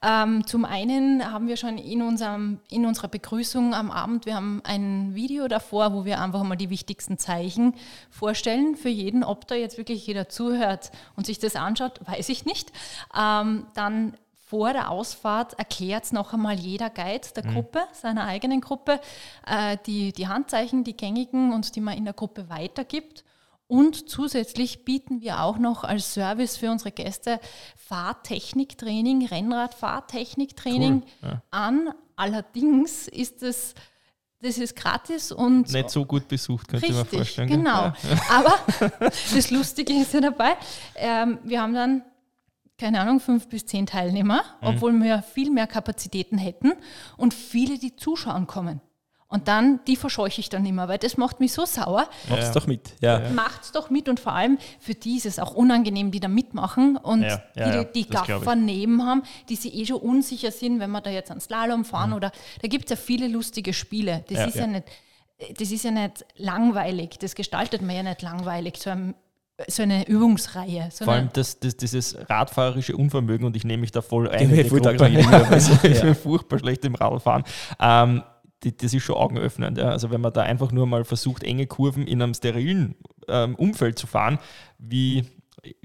Ähm, zum einen haben wir schon in, unserem, in unserer Begrüßung am Abend, wir haben ein Video davor, wo wir einfach mal die wichtigsten Zeichen vorstellen für jeden. Ob da jetzt wirklich jeder zuhört und sich das anschaut, weiß ich nicht. Ähm, dann vor der Ausfahrt erklärt es noch einmal jeder Guide der mhm. Gruppe, seiner eigenen Gruppe, äh, die, die Handzeichen, die gängigen und die man in der Gruppe weitergibt. Und zusätzlich bieten wir auch noch als Service für unsere Gäste Fahrtechniktraining, Rennradfahrtechniktraining cool, ja. an. Allerdings ist es das ist gratis und. Nicht so gut besucht, könnte richtig, ich mir vorstellen. Genau. Ja. Aber das Lustige ist ja dabei, ähm, wir haben dann keine Ahnung, fünf bis zehn Teilnehmer, mhm. obwohl wir viel mehr Kapazitäten hätten und viele, die zuschauen kommen. Und dann, die verscheuche ich dann immer, weil das macht mich so sauer. Mach's ja. doch mit. Ja. ja. Macht's doch mit und vor allem für die ist es auch unangenehm, die da mitmachen und ja, ja, die, die Gaffer neben haben, die sich eh schon unsicher sind, wenn wir da jetzt an Slalom fahren mhm. oder da gibt es ja viele lustige Spiele. Das ist ja, nicht, das ist ja nicht langweilig, das gestaltet man ja nicht langweilig, so ein so eine Übungsreihe. So Vor allem das, das, dieses radfahrerische Unvermögen und ich nehme mich da voll ein. Ich, Gruppe, also, ich bin furchtbar schlecht im Radfahren. Ähm, die, das ist schon augenöffnend. Ja. Also wenn man da einfach nur mal versucht, enge Kurven in einem sterilen ähm, Umfeld zu fahren, wie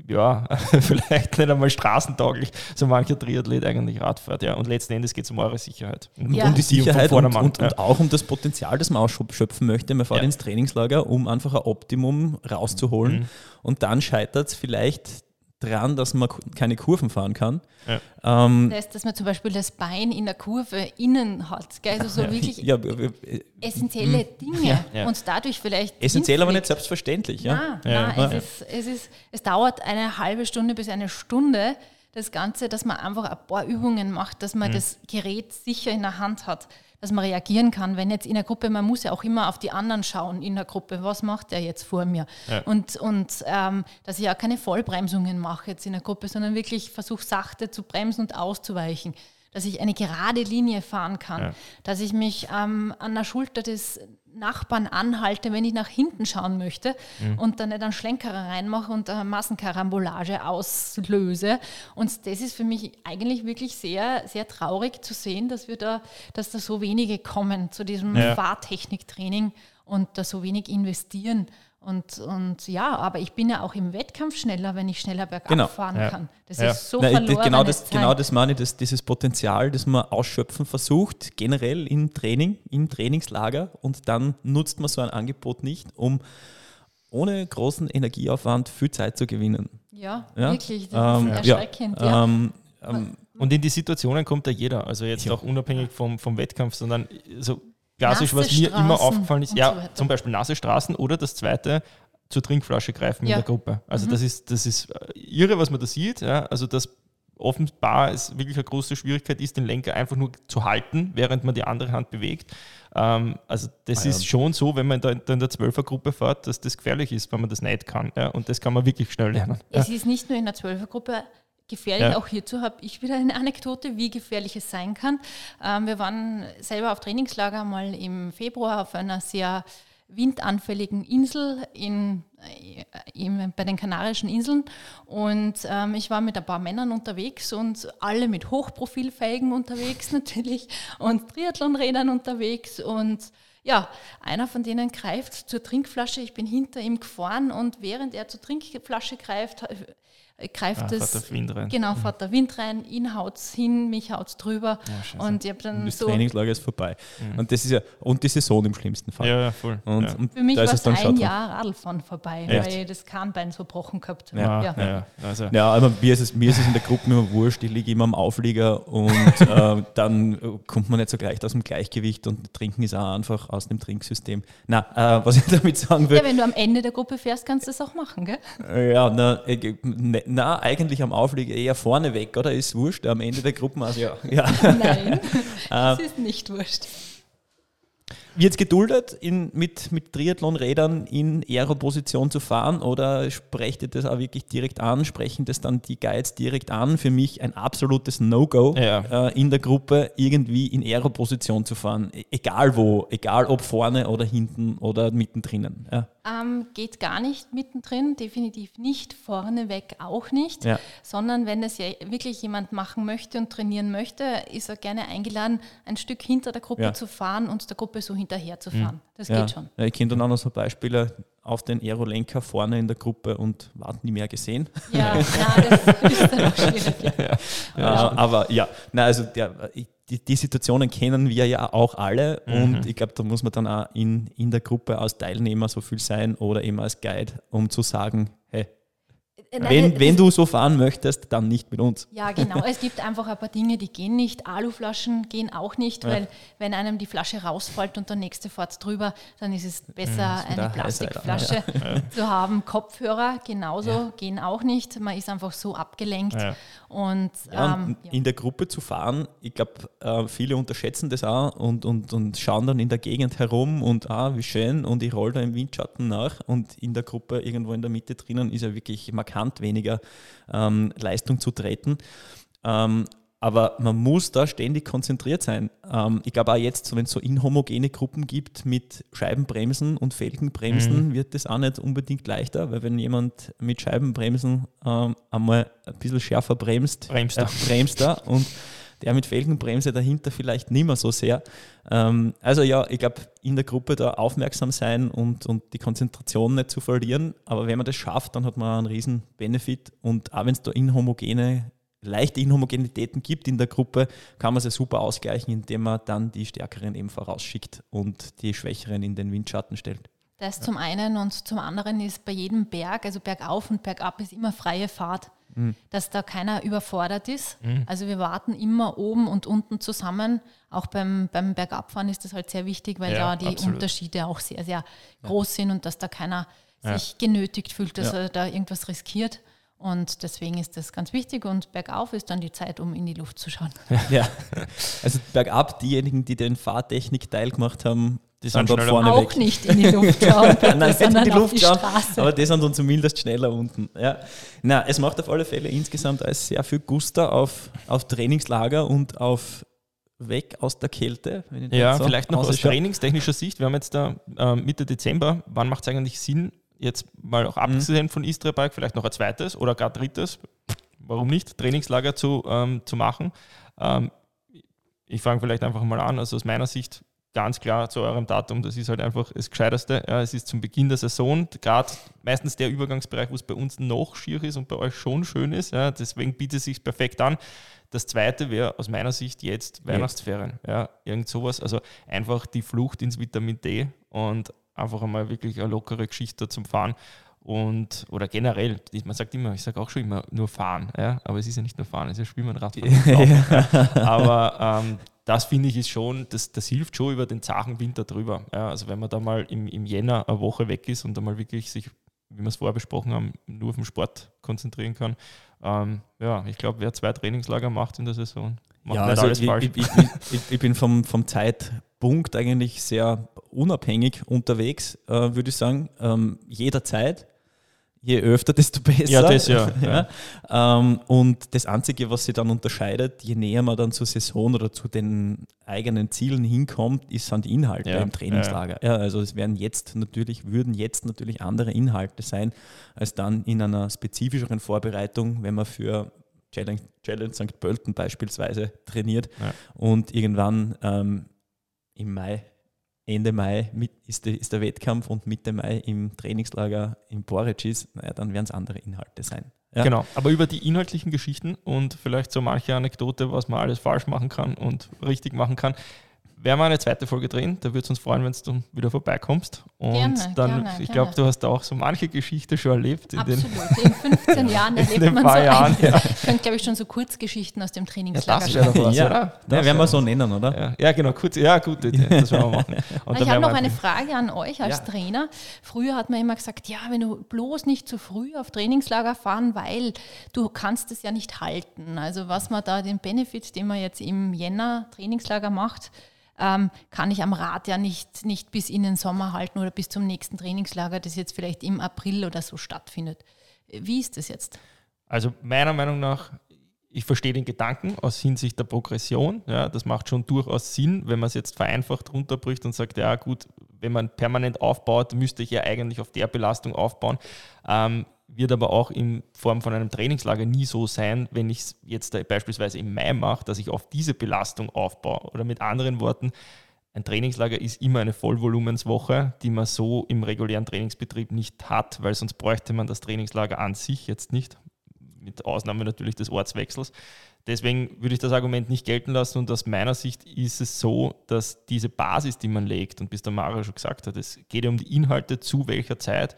ja, vielleicht nicht einmal straßentauglich, so mancher Triathlet eigentlich Radfahrt. Ja. Und letzten Endes geht es um eure Sicherheit. Und ja. um die Sicherheit und, und, und, auch um das Potenzial, das man ausschöpfen möchte. Man fährt ja. ins Trainingslager, um einfach ein Optimum rauszuholen. Mhm. Und dann scheitert es vielleicht dran, dass man keine Kurven fahren kann. Ja. Ähm, das heißt, dass man zum Beispiel das Bein in der Kurve innen hat. Gell? Also so ja. wirklich ja, essentielle hm. Dinge und dadurch vielleicht. Essentiell, aber nicht selbstverständlich. Ja? Nein, nein es, ist, es, ist, es dauert eine halbe Stunde bis eine Stunde, das Ganze, dass man einfach ein paar Übungen macht, dass man mhm. das Gerät sicher in der Hand hat dass man reagieren kann. Wenn jetzt in der Gruppe, man muss ja auch immer auf die anderen schauen in der Gruppe, was macht der jetzt vor mir? Ja. Und, und ähm, dass ich auch keine Vollbremsungen mache jetzt in der Gruppe, sondern wirklich versuche, sachte zu bremsen und auszuweichen dass ich eine gerade Linie fahren kann, ja. dass ich mich ähm, an der Schulter des Nachbarn anhalte, wenn ich nach hinten schauen möchte mhm. und dann nicht einen Schlenker reinmache und eine Massenkarambolage auslöse. Und das ist für mich eigentlich wirklich sehr, sehr traurig zu sehen, dass wir da, dass da so wenige kommen zu diesem ja. Fahrtechniktraining und da so wenig investieren. Und, und ja, aber ich bin ja auch im Wettkampf schneller, wenn ich schneller bergab genau. fahren ja. kann. Das ja. ist so Nein, genau das, Zeit. genau das meine ich, das, dieses Potenzial, das man ausschöpfen versucht, generell im Training, im Trainingslager und dann nutzt man so ein Angebot nicht, um ohne großen Energieaufwand viel Zeit zu gewinnen. Ja, ja? wirklich, das ähm, ist erschreckend. Ja, ähm, ähm, und in die Situationen kommt ja jeder, also jetzt auch unabhängig vom, vom Wettkampf, sondern so klassisch, was mir immer aufgefallen ist, ja, so zum Beispiel nasse Straßen oder das zweite, zur Trinkflasche greifen ja. in der Gruppe. Also mhm. das ist, das ist äh, irre, was man da sieht. Ja? Also das offenbar es wirklich eine große Schwierigkeit ist, den Lenker einfach nur zu halten, während man die andere Hand bewegt. Ähm, also das ah, ja. ist schon so, wenn man da in der Zwölfergruppe fährt, dass das gefährlich ist, wenn man das nicht kann. Ja? Und das kann man wirklich schnell lernen. Es ja. ist nicht nur in der Zwölfergruppe gefährlich. Ja. Auch hierzu habe ich wieder eine Anekdote, wie gefährlich es sein kann. Ähm, wir waren selber auf Trainingslager mal im Februar auf einer sehr windanfälligen Insel in, äh, in, bei den Kanarischen Inseln und ähm, ich war mit ein paar Männern unterwegs und alle mit Hochprofilfelgen unterwegs natürlich und Triathlonrädern unterwegs und ja, einer von denen greift zur Trinkflasche, ich bin hinter ihm gefahren und während er zur Trinkflasche greift, greift ah, es. Fährt der Wind rein. Genau, mhm. fährt der Wind rein, ihn haut es hin, mich haut es drüber. Ja, und ich habe dann und das so. Trainingslager ist vorbei. Mhm. Und das ist ja, und die Saison im schlimmsten Fall. Ja, ja voll. Und, ja. und Für mich war es ein. Jahr Radlfahren vorbei, Echt? weil ich das Kahnbein so gebrochen gehabt habe. Ja, ja. ja. Also. ja aber mir ist, es, mir ist es in der Gruppe immer wurscht, ich liege immer am Auflieger und äh, dann kommt man nicht so gleich aus dem Gleichgewicht und Trinken ist auch einfach aus dem Trinksystem. Na, äh, was ich damit sagen will. Ja, wenn du am Ende der Gruppe fährst, kannst du das auch machen, gell? Ja, na, äh, ne, na eigentlich am Auflieger eher vorne weg, oder? Ist wurscht, am Ende der Gruppen, also ja. ja. Nein, das ist nicht wurscht. Wird es geduldet, in, mit, mit Triathlonrädern in Aero-Position zu fahren oder sprecht ihr das auch wirklich direkt an? Sprechen das dann die Guides direkt an? Für mich ein absolutes No-Go ja. äh, in der Gruppe, irgendwie in Aero-Position zu fahren. E egal wo, egal ob vorne oder hinten oder mittendrin. Ja. Ähm, geht gar nicht mittendrin, definitiv nicht, vorneweg auch nicht, ja. sondern wenn es ja wirklich jemand machen möchte und trainieren möchte, ist er gerne eingeladen, ein Stück hinter der Gruppe ja. zu fahren und der Gruppe so hinterher zu fahren. Mhm. Das ja. geht schon. ich kenne dann auch noch so Beispiele auf den Aerolenker vorne in der Gruppe und warten nie mehr gesehen. Ja, das ist dann auch schwierig. aber ja, na, also der, die, die, Situationen kennen wir ja auch alle mhm. und ich glaube, da muss man dann auch in, in der Gruppe als Teilnehmer so viel sein oder eben als Guide, um zu sagen, hey, Nein, wenn, wenn du so fahren möchtest, dann nicht mit uns. Ja, genau. Es gibt einfach ein paar Dinge, die gehen nicht. Aluflaschen gehen auch nicht, ja. weil wenn einem die Flasche rausfällt und der nächste fährt drüber, dann ist es besser, eine Plastikflasche ja. zu haben. Kopfhörer genauso gehen auch nicht. Man ist einfach so abgelenkt. Und, ähm, in der Gruppe zu fahren, ich glaube, äh, viele unterschätzen das auch und, und, und schauen dann in der Gegend herum und ah, wie schön und ich rolle da im Windschatten nach und in der Gruppe irgendwo in der Mitte drinnen ist ja wirklich markant weniger ähm, Leistung zu treten. Ähm, aber man muss da ständig konzentriert sein. Ähm, ich glaube auch jetzt, wenn es so inhomogene Gruppen gibt mit Scheibenbremsen und Felgenbremsen, mhm. wird das auch nicht unbedingt leichter, weil wenn jemand mit Scheibenbremsen ähm, einmal ein bisschen schärfer bremst, bremst er. Äh, bremst er und der mit Felgenbremse dahinter vielleicht nicht mehr so sehr. Ähm, also ja, ich glaube, in der Gruppe da aufmerksam sein und, und die Konzentration nicht zu verlieren. Aber wenn man das schafft, dann hat man einen riesen Benefit. Und auch wenn es da inhomogene leichte Inhomogenitäten gibt in der Gruppe, kann man sie super ausgleichen, indem man dann die Stärkeren eben vorausschickt und die Schwächeren in den Windschatten stellt. Das zum einen und zum anderen ist bei jedem Berg, also bergauf und bergab, ist immer freie Fahrt, mhm. dass da keiner überfordert ist. Mhm. Also wir warten immer oben und unten zusammen. Auch beim, beim Bergabfahren ist das halt sehr wichtig, weil ja, da die absolut. Unterschiede auch sehr, sehr groß ja. sind und dass da keiner ja. sich genötigt fühlt, dass er da irgendwas riskiert. Und deswegen ist das ganz wichtig und bergauf ist dann die Zeit, um in die Luft zu schauen. Ja, also bergab, diejenigen, die den Fahrtechnik-Teil gemacht haben, die sind dort vorne auch weg. nicht in die Luft schauen, Nein, nicht in die Luft die schauen, aber die sind dann zumindest schneller unten. Ja. Na, es macht auf alle Fälle insgesamt alles sehr viel Guster auf, auf Trainingslager und auf weg aus der Kälte. ja, so vielleicht noch aus trainingstechnischer Sicht. Wir haben jetzt da äh, Mitte Dezember. Wann macht es eigentlich Sinn, jetzt mal auch abgesehen mhm. von Istria Bike, vielleicht noch ein zweites oder gar drittes, warum nicht, Trainingslager zu, ähm, zu machen. Ähm, ich fange vielleicht einfach mal an, also aus meiner Sicht ganz klar zu eurem Datum, das ist halt einfach das Gescheiteste. Ja, es ist zum Beginn der Saison, gerade meistens der Übergangsbereich, wo es bei uns noch schier ist und bei euch schon schön ist. Ja, deswegen bietet es sich perfekt an. Das zweite wäre aus meiner Sicht jetzt Weihnachtsferien. Ja, irgend sowas. Also einfach die Flucht ins Vitamin D und einfach einmal wirklich eine lockere Geschichte zum Fahren. Und, oder generell, man sagt immer, ich sage auch schon immer nur fahren, ja? aber es ist ja nicht nur fahren, es ist ja Schwimmen, Radfahren. Aber ähm, das finde ich ist schon, das, das hilft schon über den zachen Winter drüber. Ja? Also wenn man da mal im, im Jänner eine Woche weg ist und da mal wirklich sich, wie wir es vorher besprochen haben, nur auf den Sport konzentrieren kann. Ähm, ja, ich glaube, wer zwei Trainingslager macht in der Saison, macht ja, also alles ich, falsch. Ich, ich, ich, bin vom, vom Zeitpunkt eigentlich sehr unabhängig unterwegs, äh, würde ich sagen. Ähm, jederzeit. Je öfter, desto besser. Ja, das ja. ja. Ähm, und das Einzige, was sich dann unterscheidet, je näher man dann zur Saison oder zu den eigenen Zielen hinkommt, ist, sind die Inhalte ja. im Trainingslager. Ja. also es werden jetzt natürlich, würden jetzt natürlich andere Inhalte sein, als dann in einer spezifischeren Vorbereitung, wenn man für Challenge, Challenge St. Pölten beispielsweise trainiert und irgendwann ähm, im Mai Ende Mai ist, ist, der Wettkampf und Mitte Mai im Trainingslager in Boric naja, dann werden es andere Inhalte sein. Ja. Genau, aber über die inhaltlichen Geschichten und vielleicht so manche Anekdote, was man alles falsch machen kann und richtig machen kann, werden wir eine zweite Folge drehen. Da würde es uns freuen, wenn du wieder vorbeikommst. Und gerne, dann, gerne, ich glaube, du hast auch so manche Geschichte schon erlebt. In Absolut. Den, in 15 Jahren erlebt man so Jahren, ja. Ich könnte, glaube ich, schon so Kurzgeschichten aus dem Trainingslager ja, das wäre was, ja, oder? Das werden wir so nennen, oder? Ja, ja, genau. Kurz, ja, gut, das werden wir machen. Und ich habe noch eine Frage an euch als Trainer. Früher hat man immer gesagt, ja, wenn du bloß nicht zu früh auf Trainingslager fahren, weil du kannst es ja nicht halten. Also was man da, den Benefit, den man jetzt im Jänner Trainingslager macht, ähm, kann ich am Rad ja nicht, nicht bis in den Sommer halten oder bis zum nächsten Trainingslager, das jetzt vielleicht im April oder so stattfindet. Wie ist das jetzt? Also meiner Meinung nach, ich verstehe den Gedanken aus Hinsicht der Progression. Ja, das macht schon durchaus Sinn, wenn man es jetzt vereinfacht runterbricht und sagt, ja gut, wenn man permanent aufbaut, müsste ich ja eigentlich auf der Belastung aufbauen. Ähm, wird aber auch in Form von einem Trainingslager nie so sein, wenn ich es jetzt beispielsweise im Mai mache, dass ich auf diese Belastung aufbaue. Oder mit anderen Worten, ein Trainingslager ist immer eine Vollvolumenswoche, die man so im regulären Trainingsbetrieb nicht hat, weil sonst bräuchte man das Trainingslager an sich jetzt nicht, mit Ausnahme natürlich des Ortswechsels. Deswegen würde ich das Argument nicht gelten lassen und aus meiner Sicht ist es so, dass diese Basis, die man legt, und bis der Mario schon gesagt hat, es geht ja um die Inhalte, zu welcher Zeit,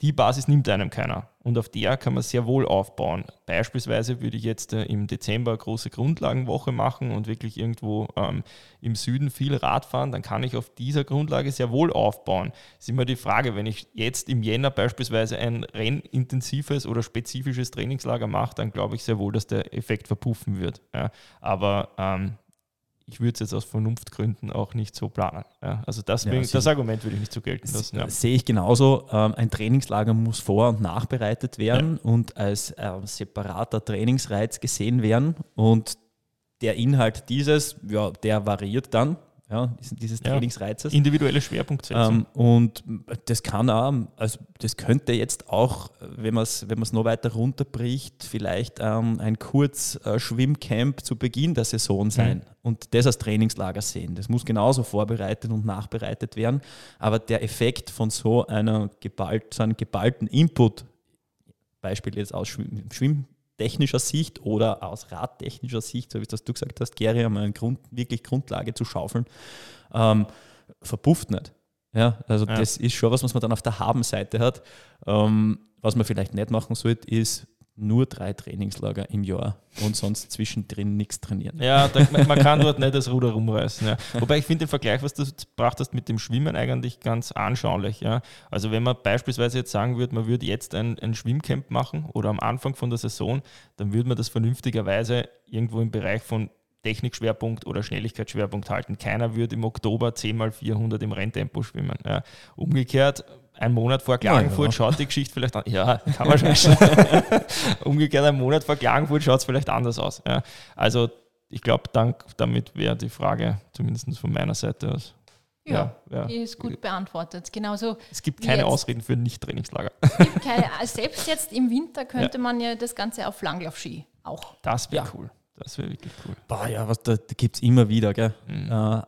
die Basis nimmt einem keiner. Und auf der kann man sehr wohl aufbauen. Beispielsweise würde ich jetzt äh, im Dezember eine große Grundlagenwoche machen und wirklich irgendwo ähm, im Süden viel Rad fahren, dann kann ich auf dieser Grundlage sehr wohl aufbauen. Es ist immer die Frage, wenn ich jetzt im Jänner beispielsweise ein rennintensives oder spezifisches Trainingslager mache, dann glaube ich sehr wohl, dass der Effekt verpuffen wird. Ja. Aber ähm, ich würde es jetzt aus Vernunftgründen auch nicht so planen. Ja, also deswegen, ja, das Argument würde ich nicht so gelten lassen. Ja. Sehe ich genauso. Ähm, ein Trainingslager muss vor- und nachbereitet werden und als äh, separater Trainingsreiz gesehen werden. Und der Inhalt dieses, ja, der variiert dann ja, dieses ja, Trainingsreizes. Individuelle Schwerpunktsetzung. Ähm, und das kann auch, also das könnte jetzt auch, wenn man es wenn noch weiter runterbricht, vielleicht ähm, ein Kurz-Schwimmcamp zu Beginn der Saison sein mhm. und das als Trainingslager sehen. Das muss genauso vorbereitet und nachbereitet werden. Aber der Effekt von so einer geballt, so einem geballten Input, Beispiel jetzt aus Schwimm, technischer Sicht oder aus radtechnischer Sicht, so wie das du gesagt hast, Gary, einmal eine Grund, wirklich Grundlage zu schaufeln, ähm, verpufft nicht. Ja, also ja. das ist schon was, was man dann auf der Habenseite hat. Ähm, was man vielleicht nicht machen sollte, ist nur drei Trainingslager im Jahr und sonst zwischendrin nichts trainieren. Ja, da, man kann dort nicht das Ruder rumreißen. Ja. Wobei ich finde den Vergleich, was du gebracht hast mit dem Schwimmen, eigentlich ganz anschaulich. Ja. Also wenn man beispielsweise jetzt sagen würde, man würde jetzt ein, ein Schwimmcamp machen oder am Anfang von der Saison, dann würde man das vernünftigerweise irgendwo im Bereich von Technikschwerpunkt oder Schnelligkeitsschwerpunkt halten. Keiner würde im Oktober 10 mal 400 im Renntempo schwimmen. Ja. Umgekehrt ein Monat vor Klagenfurt ja, ja. schaut die Geschichte vielleicht an. Ja, kann man schon. Umgekehrt, ein Monat vor Klagenfurt schaut es vielleicht anders aus. Ja. Also ich glaube, damit wäre die Frage zumindest von meiner Seite aus. Ja, ja, die ist gut beantwortet. Genauso es gibt keine jetzt. Ausreden für Nicht-Trainingslager. selbst jetzt im Winter könnte man ja das Ganze auf Langlaufski auch. Das wäre cool. Das wäre wirklich cool. Boah, ja, was da, da gibt es immer wieder, gell? Mhm. Äh,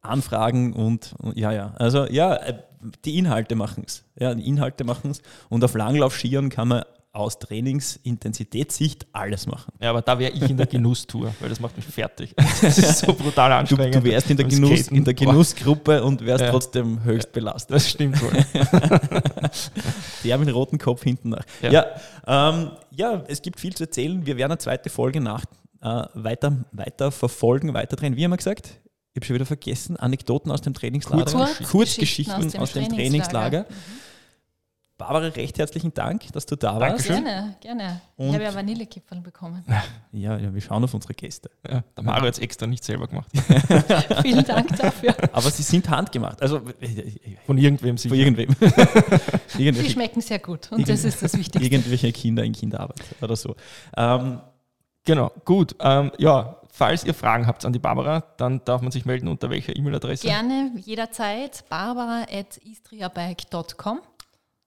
Anfragen und, und, ja, ja. Also ja, äh, die Inhalte machen es. Ja, die Inhalte machen es. Und auf Langlaufskiern kann man aus Trainingsintensitätssicht alles machen. Ja, aber da wäre ich in der Genusstour, weil das macht mich fertig. Das ist so brutal anstrengend. Du, du wärst in der, Genuss, in der Genussgruppe und wärst ja. trotzdem höchst belastet. Das stimmt wohl. der mit dem roten Kopf hinten nach. Ja, ja, ähm, ja, es gibt viel zu erzählen. Wir werden eine zweite Folge nach, äh, weiter, weiter verfolgen, weiter drehen. Wie haben wir gesagt? Ich habe schon wieder vergessen, Anekdoten aus dem Trainingslager. Kurzgeschichten, Kurzgeschichten aus dem, aus dem Trainingslager. Mhm. Barbara, recht herzlichen Dank, dass du da warst. Gerne, gerne. Und ich habe ja Vanillekipferl bekommen. Ja, ja, wir schauen auf unsere Gäste. Ja, der Mario hat es extra nicht selber gemacht. Vielen Dank dafür. Aber sie sind handgemacht. Also von irgendwem sicher. Von irgendwem. sie schmecken sehr gut und das ist das Wichtigste. Irgendwelche Kinder in Kinderarbeit oder so. Ähm, genau, gut. Ähm, ja, Falls ihr Fragen habt an die Barbara, dann darf man sich melden unter welcher E-Mail-Adresse? Gerne, jederzeit. barbara.istriabike.com.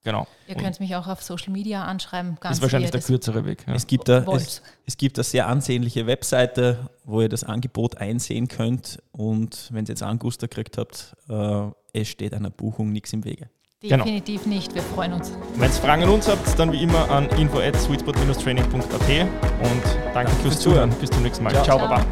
Genau. Ihr und könnt mich auch auf Social Media anschreiben. Ganz ist wahrscheinlich der kürzere Weg. Ja. Es, gibt da, es, es, gibt eine sehr ansehnliche Webseite, wo ihr das Angebot einsehen könnt. Und wenn ihr jetzt Anguster gekriegt habt, äh, es steht einer Buchung nichts im Wege. Genau. Definitiv genau. nicht, wir freuen uns. Wenn ihr Fragen an uns habt, dann wie immer an info at sweetspot-training.at und danke fürs Zuhören. Bis zum nächsten Mal. Ciao, Ciao. Baba.